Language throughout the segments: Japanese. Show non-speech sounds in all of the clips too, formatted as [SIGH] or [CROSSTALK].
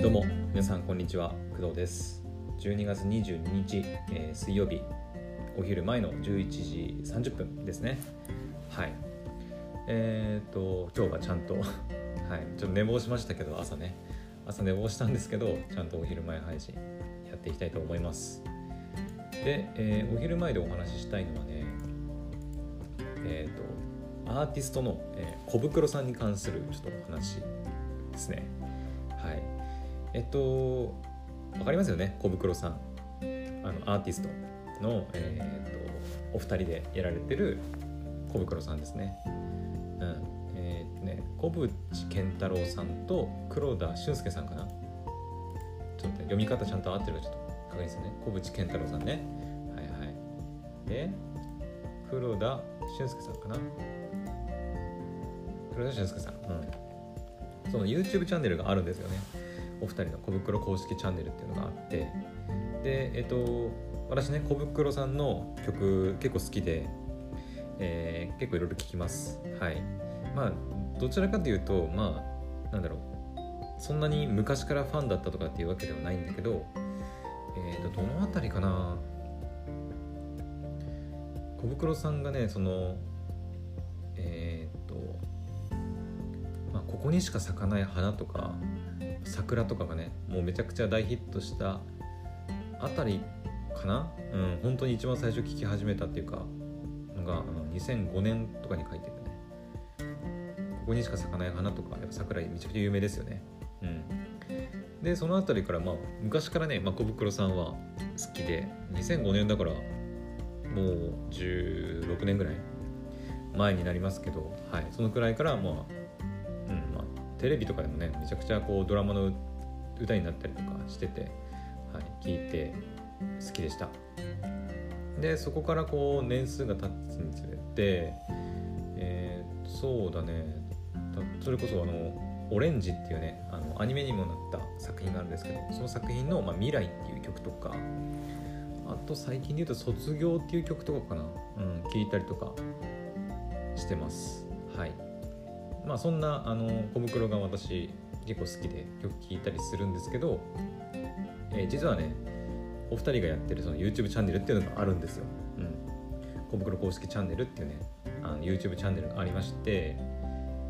どうも皆さんこんにちは。工藤です。12月22日、えー水曜日お昼前の11時30分ですね。はい。えー、っと今日はちゃんと [LAUGHS] はい。ちょっと寝坊しましたけど朝ね。朝寝坊したんですけどちゃんとお昼前配信やっていきたいと思います。で、えーお昼前でお話ししたいのはねえー、とアーティストの、えー小袋さんに関するちょっとお話ですね。はい。えっとわかりますよね？小袋さん。あのアーティストの、えー、とお二人でやられてる小袋さんですね。うん。えー、とね小渕健太郎さんと黒田俊介さんかな。ちょっと、読み方ちゃんと合ってるかちょっと確認するね。小渕健太郎さんね。はいはい。で黒田俊介さんかな。黒田俊介さん。うん。その YouTube チャンネルがあるんですよね。お二人の小袋公式チャンネルっていうのがあってでえっと私ね小袋さんの曲結構好きで、えー結構いろいろ聴きます。はい。まあどちらかというとまあなんだろう。そんなに昔からファンだったとかっていうわけではないんだけどえっ、とどのあたりかな。小袋さんがねそのえっ、とまあ、ここにしか咲かない花とか桜とかがねもうめちゃくちゃ大ヒットしたあたりかな？うん本当に一番最初聴き始めたっていうかのがあの2005年とかに書いてるね。ここにしか咲かない花とかやっぱ桜めちゃくちゃ有名ですよね。うん。でそのあたりからまあ昔からね、まあ、小袋さんは好きで2005年だからもう16年ぐらい前になりますけど、はい、そのくらいから、まあ、テレビとかでもねめちゃくちゃこうドラマの歌になったりとかしてて、はい、聞いて好きでした。でそこからこう年数が経つにつれてえーそうだね。それこそあの「オレンジ」っていうねあのアニメにもなった作品があるんですけどその作品の「まあ、未来」っていう曲とかあと最近で言うと「卒業」っていう曲とかかな、うん、聞いたりとかしてます。はい。まあそんなあの小袋が私結構好きで曲聴いたりするんですけど、えー実はねお二人がやってるその YouTube チャンネルっていうのがあるんですよ、うん、小袋公式チャンネルっていうねあの YouTube チャンネルがありまして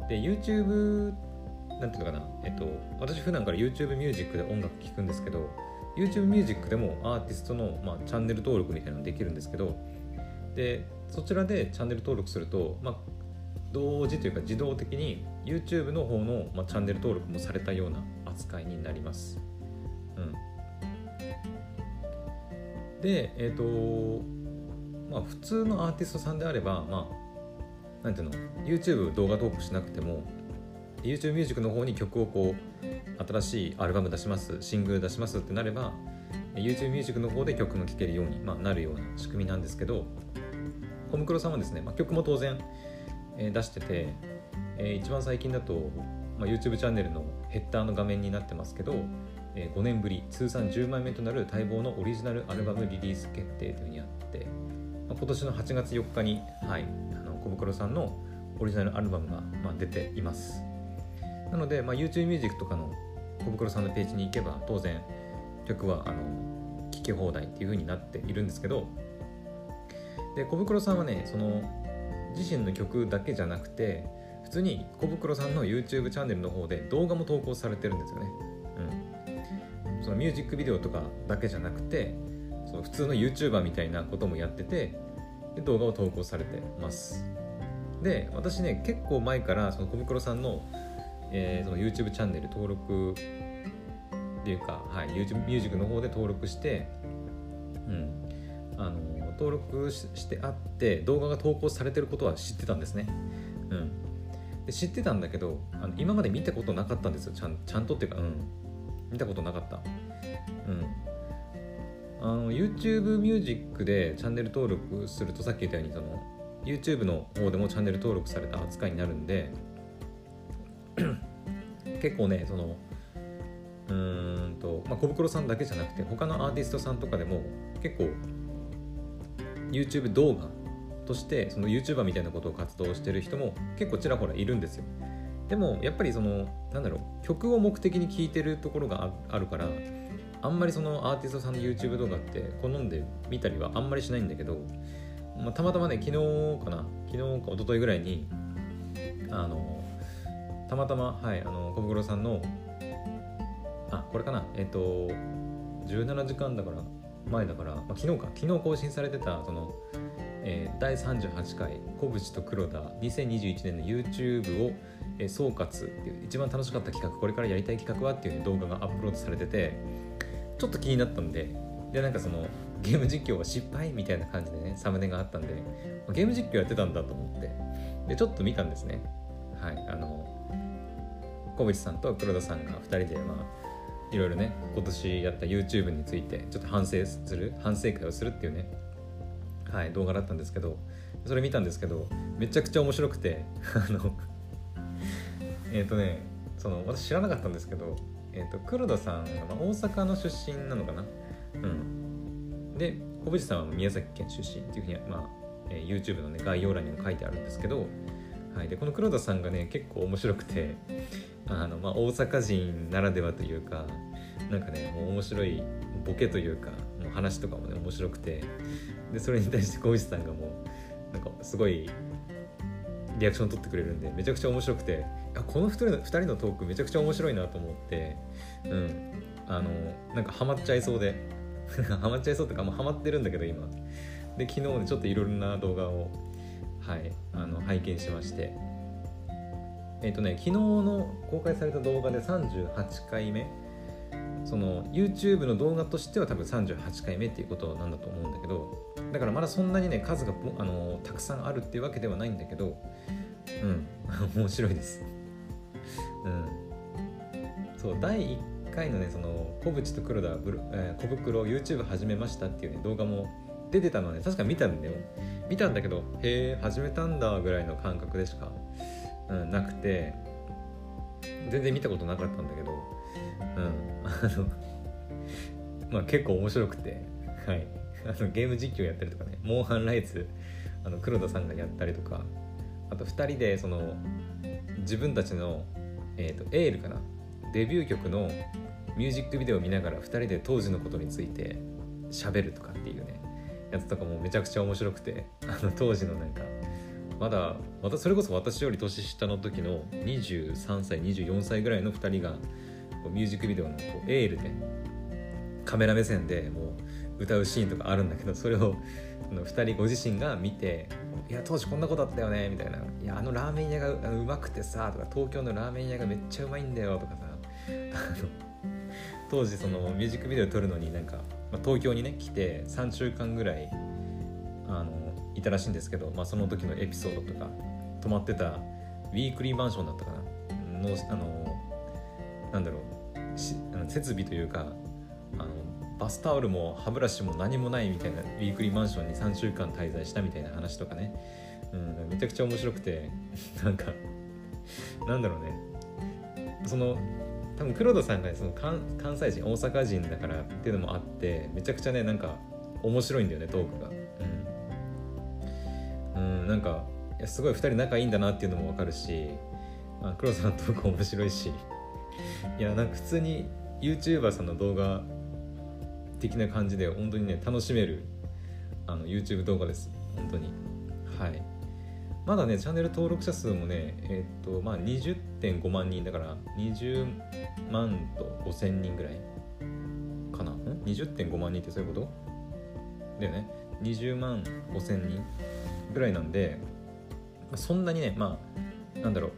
で YouTube なんていうのかなえっと私普段から YouTube ミュージックで音楽聴くんですけど YouTube ミュージックでもアーティストの、まあ、チャンネル登録みたいなのできるんですけどでそちらでチャンネル登録すると、まあ、同時というか自動的に YouTube の方の、まあ、チャンネル登録もされたような扱いになります。うん、でえっ、とまあ普通のアーティストさんであればまあなんていうの？YouTube 動画投稿しなくても YouTube ミュージックの方に曲をこう新しいアルバム出しますシングル出しますってなれば YouTube ミュージックの方で曲が聴けるように、まあ、なるような仕組みなんですけどコムクロさんはですね、まあ、曲も当然、え出してて、え一番最近だと、まあ、YouTube チャンネルのヘッダーの画面になってますけど、え5年ぶり通算10枚目となる待望のオリジナルアルバムリリース決定というふうにあって、まあ、今年の8月4日に、はい、あの小袋さんのオリジナルアルバムが、まあ、出ています。なので、まあ、YouTube ミュージックとかの小袋さんのページに行けば当然曲はあの聴き放題っていう風になっているんですけどで小袋さんはねその自身の曲だけじゃなくて普通に小袋さんの YouTube チャンネルの方で動画も投稿されてるんですよね、うん、そのミュージックビデオとかだけじゃなくてその普通の YouTuber みたいなこともやっててで動画を投稿されてます。で私ね結構前からその小袋さんの,、えーその YouTube チャンネル登録っていうか、はい、YouTube ミュージックの方で登録して、うん、あの登録してあって動画が投稿されてることは知ってたんですね、うん、で知ってたんだけどあの今まで見たことなかったんですよ。ちゃんちゃんとっていうか、うん、見たことなかった、うん、あの YouTube ミュージックでチャンネル登録するとさっき言ったようにその YouTube の方でもチャンネル登録された扱いになるんで [CLEARS THROAT] 結構ねそのうんと、まあ、小袋さんだけじゃなくて他のアーティストさんとかでも結構 YouTube 動画としてその YouTuber みたいなことを活動してる人も結構ちらほらいるんですよ。でもやっぱりそのなんだろう曲を目的に聴いてるところがあるからあんまりそのアーティストさんの YouTube 動画って好んで見たりはあんまりしないんだけど、まあ、たまたまね昨日かな昨日か一昨日ぐらいにあのたまたまはいあの小袋さんのあこれかなえっ、と17時間だから前だから、まあ、昨日か。昨日更新されてたその、えー、第38回「小渕と黒田2021年の YouTube を、えー、総括」っていう一番楽しかった企画これからやりたい企画はっていう、動画がアップロードされててちょっと気になったんででなんかそのゲーム実況は失敗みたいな感じでねサムネがあったんでゲーム実況やってたんだと思ってでちょっと見たんですね。はいあの小渕さんと黒田さんが2人でまあいろいろね今年やった YouTube についてちょっと反省する反省会をするっていうねはい動画だったんですけどそれ見たんですけどめちゃくちゃ面白くて [LAUGHS] あのえっ、とねその私知らなかったんですけど、えーと、黒田さんが、まあ、大阪の出身なのかな？うん。で小渕さんは宮崎県出身っていうふうに、まあえー、YouTube の、ね、概要欄にも書いてあるんですけど、はい、でこの黒田さんがね結構面白くてあの、まあ、大阪人ならではというかなんかねもう面白いボケというかもう話とかもね面白くてでそれに対して小石さんがもうなんかすごいリアクション取ってくれるんでめちゃくちゃ面白くてあこの2人の ,2 人のトークめちゃくちゃ面白いなと思ってうん。あのなんかハマっちゃいそうで [LAUGHS] ハマっちゃいそうっていうかもうハマってるんだけど今。で昨日ねちょっといろんな動画をはいあの拝見しまして。えっ、ー、とね昨日の公開された動画で38回目その YouTube の動画としては多分38回目っていうことなんだと思うんだけどだからまだそんなにね数があのたくさんあるっていうわけではないんだけどうん [LAUGHS] 面白いです。うん。そう第1回のねその小渕と黒田ブル、えー、小袋 YouTube 始めましたっていうね動画も出てたのね確か見たんだよ。見たんだけどへえ始めたんだぐらいの感覚でしかうん、なくて全然見たことなかったんだけど、うん、あの [LAUGHS] まあ結構面白くて、はい、あのゲーム実況やったりとかねモンハンライツあの黒田さんがやったりとかあと2人でその自分たちの、えーと、エールかなデビュー曲のミュージックビデオを見ながら2人で当時のことについて喋るとかっていうねやつとかもめちゃくちゃ面白くてあの当時のなんかまだまたそれこそ私より年下の時の23歳24歳ぐらいの2人がミュージックビデオのこうエールでカメラ目線でもう歌うシーンとかあるんだけどそれを2人ご自身が見て「いや当時こんなことあったよね」みたいな「いやあのラーメン屋がうまくてさ」とか「東京のラーメン屋がめっちゃうまいんだよ」とかさ。当時そのミュージックビデオ撮るのになんか、まあ、東京にね来て3週間ぐらいあのいたらしいんですけど、まあ、その時のエピソードとか泊まってたウィークリーマンションだったかな。のあのなんだろうし設備というかあのバスタオルも歯ブラシも何もないみたいなウィークリーマンションに3週間滞在したみたいな話とかね、うん、めちゃくちゃ面白くてなんかなんだろうね。その多分黒田さんが、ね、その関西人大阪人だからっていうのもあってめちゃくちゃねなんか面白いんだよねトークが。なんかいやすごい2人仲いいんだなっていうのも分かるし、あ、黒さんとか面白いし。いやなんか普通に YouTuber さんの動画的な感じで本当にね楽しめるあの YouTube 動画です。本当に。はい。まだねチャンネル登録者数もねえ、っとまあ20.5万人だから20万と5000人ぐらいかな ?20.5 万人ってそういうこと？だよね。20万5000人。ぐらいなんでまそんなにねまあなんだろう。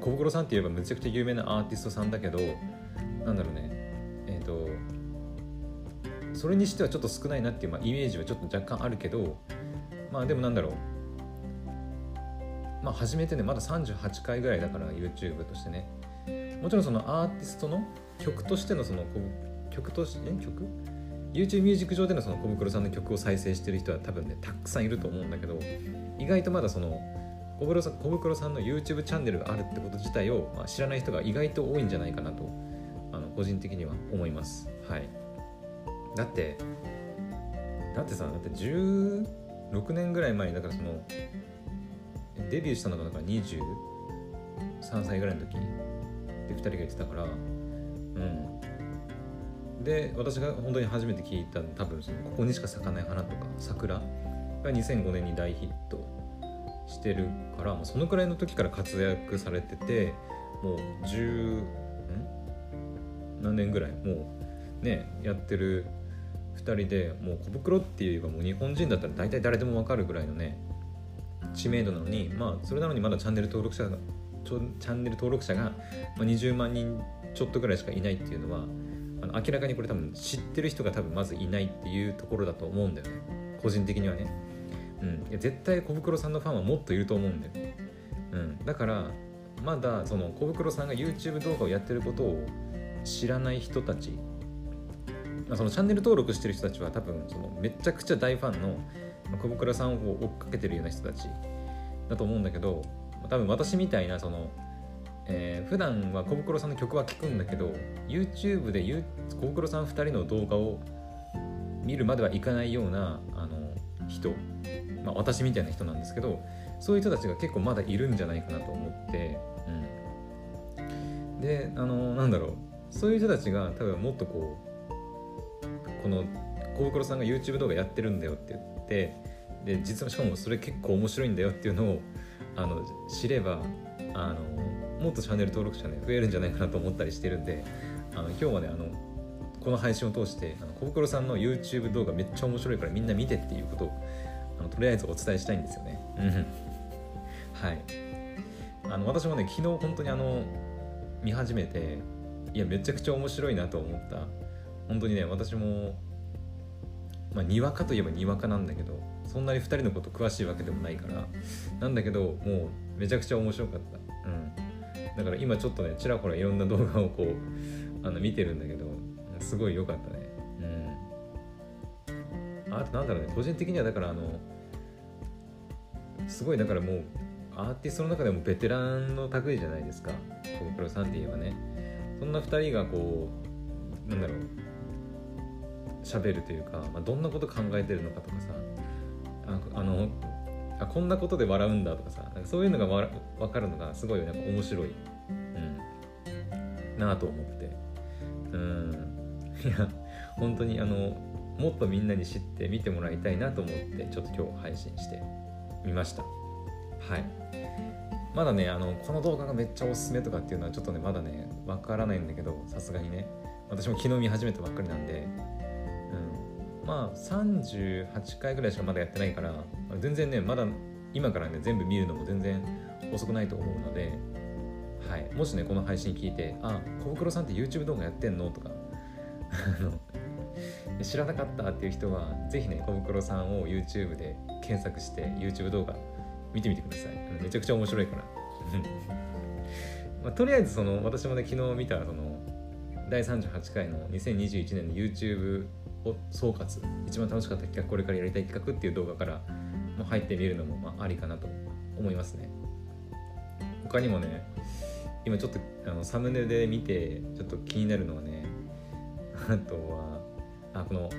小袋さんって言えばめちゃくちゃ有名なアーティストさんだけどなんだろうね。えっ、ー、とそれにしてはちょっと少ないなっていう、まあ、イメージはちょっと若干あるけどまあでもなんだろう。まあ初めてねまだ38回ぐらいだから YouTube としてね。もちろんそのアーティストの曲としてのその曲として曲？YouTube ミュージック上でのその小袋さんの曲を再生してる人は多分ねたくさんいると思うんだけど意外とまだその小袋さん小袋さんの YouTube チャンネルがあるってこと自体を、まあ、知らない人が意外と多いんじゃないかなとあの個人的には思います。はい。だってだってさだって16年ぐらい前だからそのデビューしたのがなんか23 3歳ぐらいの時で2人が言ってたからうん。で私が本当に初めて聞いた多分そのここにしか咲かない花とか桜が2005年に大ヒットしてるからもうそのくらいの時から活躍されててもう10何年ぐらい？もうねやってる2人でもう小袋っていうかもう日本人だったら大体誰でも分かるぐらいのね知名度なのにまあそれなのにまだチャンネル登録者がチャンネル登録者が20万人ちょっとぐらいしかいないっていうのはあの明らかにこれ多分知ってる人が多分まずいないっていうところだと思うんだよね。個人的にはね、うん、いや絶対小袋さんのファンはもっといると思うんだよ、うん、だからまだその小袋さんが YouTube 動画をやってることを知らない人たち、そのチャンネル登録してる人たちは多分そのめちゃくちゃ大ファンの小袋さんを追っかけてるような人たちだと思うんだけど多分私みたいなその、えー、普段は小袋さんの曲は聴くんだけど YouTube で小袋さん2人の動画を見るまではいかないようなあの人、まあ、私みたいな人なんですけどそういう人たちが結構まだいるんじゃないかなと思って、うん、であのなんだろう。そういう人たちが多分もっとこうこの小袋さんが YouTube 動画やってるんだよって言ってで実はしかもそれ結構面白いんだよっていうのをあの知ればあのもっとチャンネル登録者ね増えるんじゃないかなと思ったりしてるんであの今日はねあのこの配信を通してあの小袋さんの YouTube 動画めっちゃ面白いからみんな見てっていうことをあのとりあえずお伝えしたいんですよね。はい。あの私もね昨日本当にあの見始めていやめちゃくちゃ面白いなと思った。本当にね私もまあにわかといえばにわかなんだけどそんなに2人のこと詳しいわけでもないからなんだけどもうめちゃくちゃ面白かった。だから今ちょっとねちらほらいろんな動画をこうあの見てるんだけどすごい良かったね。うん。あとなんだろうね個人的にはだからあのすごいだからもうアーティストの中でもベテランの類じゃないですか。コブプロさんって言えばね。そんな2人がこうなんだろう喋るというか、まあ、どんなこと考えてるのかとかさあのあこんなことで笑うんだとかさかそういうのがわ分かるのがすごいなんか面白い、うん、なあと思って。うん。いや本当にあのもっとみんなに知って見てもらいたいなと思ってちょっと今日配信してみました。はい。まだねあのこの動画がめっちゃおすすめとかっていうのはちょっとねまだねわからないんだけどさすがにね。私も昨日見始めたばっかりなんで、まあ38回ぐらいしかまだやってないから全然ねまだ今からね全部見るのも全然遅くないと思うので、はい、もしねこの配信聞いて「あ小袋さんって YouTube 動画やってんの?」とか知らなかったっていう人は是非ね小袋さんを YouTube で検索して YouTube 動画見てみてくださいめちゃくちゃ面白いから [LAUGHS] まあ、とりあえずその私もね昨日見たその第38回の2021年の YouTube 総括。一番楽しかった企画これからやりたい企画っていう動画からも入ってみるのもまあありかなと思いますね。他にもね今ちょっとあのサムネで見てちょっと気になるのはねあとはあこの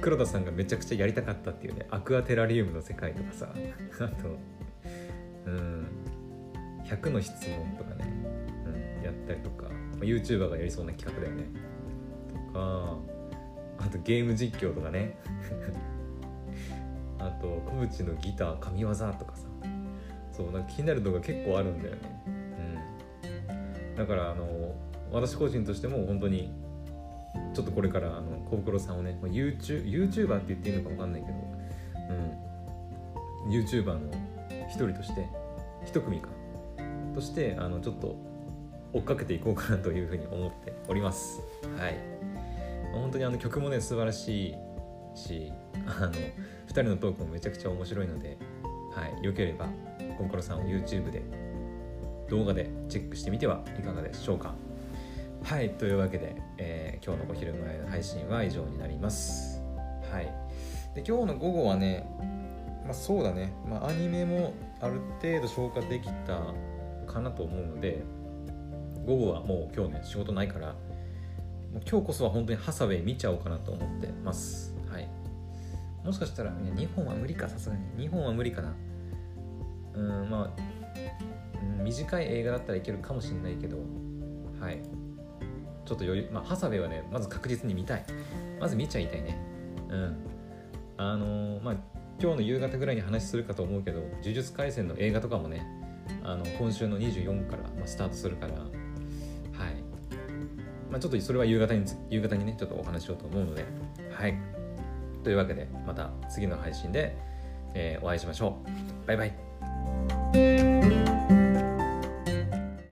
黒田さんがめちゃくちゃやりたかったっていうねアクアテラリウムの世界とかさ [LAUGHS] あとうん100の質問とかね、うん、やったりとか、YouTuber がやりそうな企画だよね。とかあとゲーム実況とかね。[LAUGHS] あと小渕のギター神業とかさ。そうなんか気になる動画結構あるんだよね。うん。だからあの私個人としても本当にちょっとこれからあの小袋さんをね、YouTube YouTuber って言っていいのか分かんないけど、うん、YouTuber の一人として一組か。としてあのちょっと追っかけていこうかなというふうに思っております。はい。本当にあの曲もね素晴らしいしあの2人のトークもめちゃくちゃ面白いので、はい、よければ小袋さんを YouTube で動画でチェックしてみてはいかがでしょうか。はいというわけで、えー、今日のお昼前の配信は以上になります。はい。で今日の午後はねまあそうだね、まあ、アニメもある程度消化できたかなと思うので午後はもう今日ね仕事ないから今日こそは本当にハサウェイ見ちゃおうかなと思ってます。はい。もしかしたら、ね、日本は無理かさすがに。日本は無理かな。うんまあ短い映画だったらいけるかもしれないけど。はい。ちょっと余裕まあハサウェイはねまず確実に見たい。まず見ちゃいたいね。うん。あのー、まあ今日の夕方ぐらいに話するかと思うけど「呪術廻戦」の映画とかもねあの今週の24から、まあ、スタートするから。まあちょっとそれは夕方に夕方にねちょっとお話しようと思うのではい。というわけでまた次の配信で、えー、お会いしましょう。バイバイ。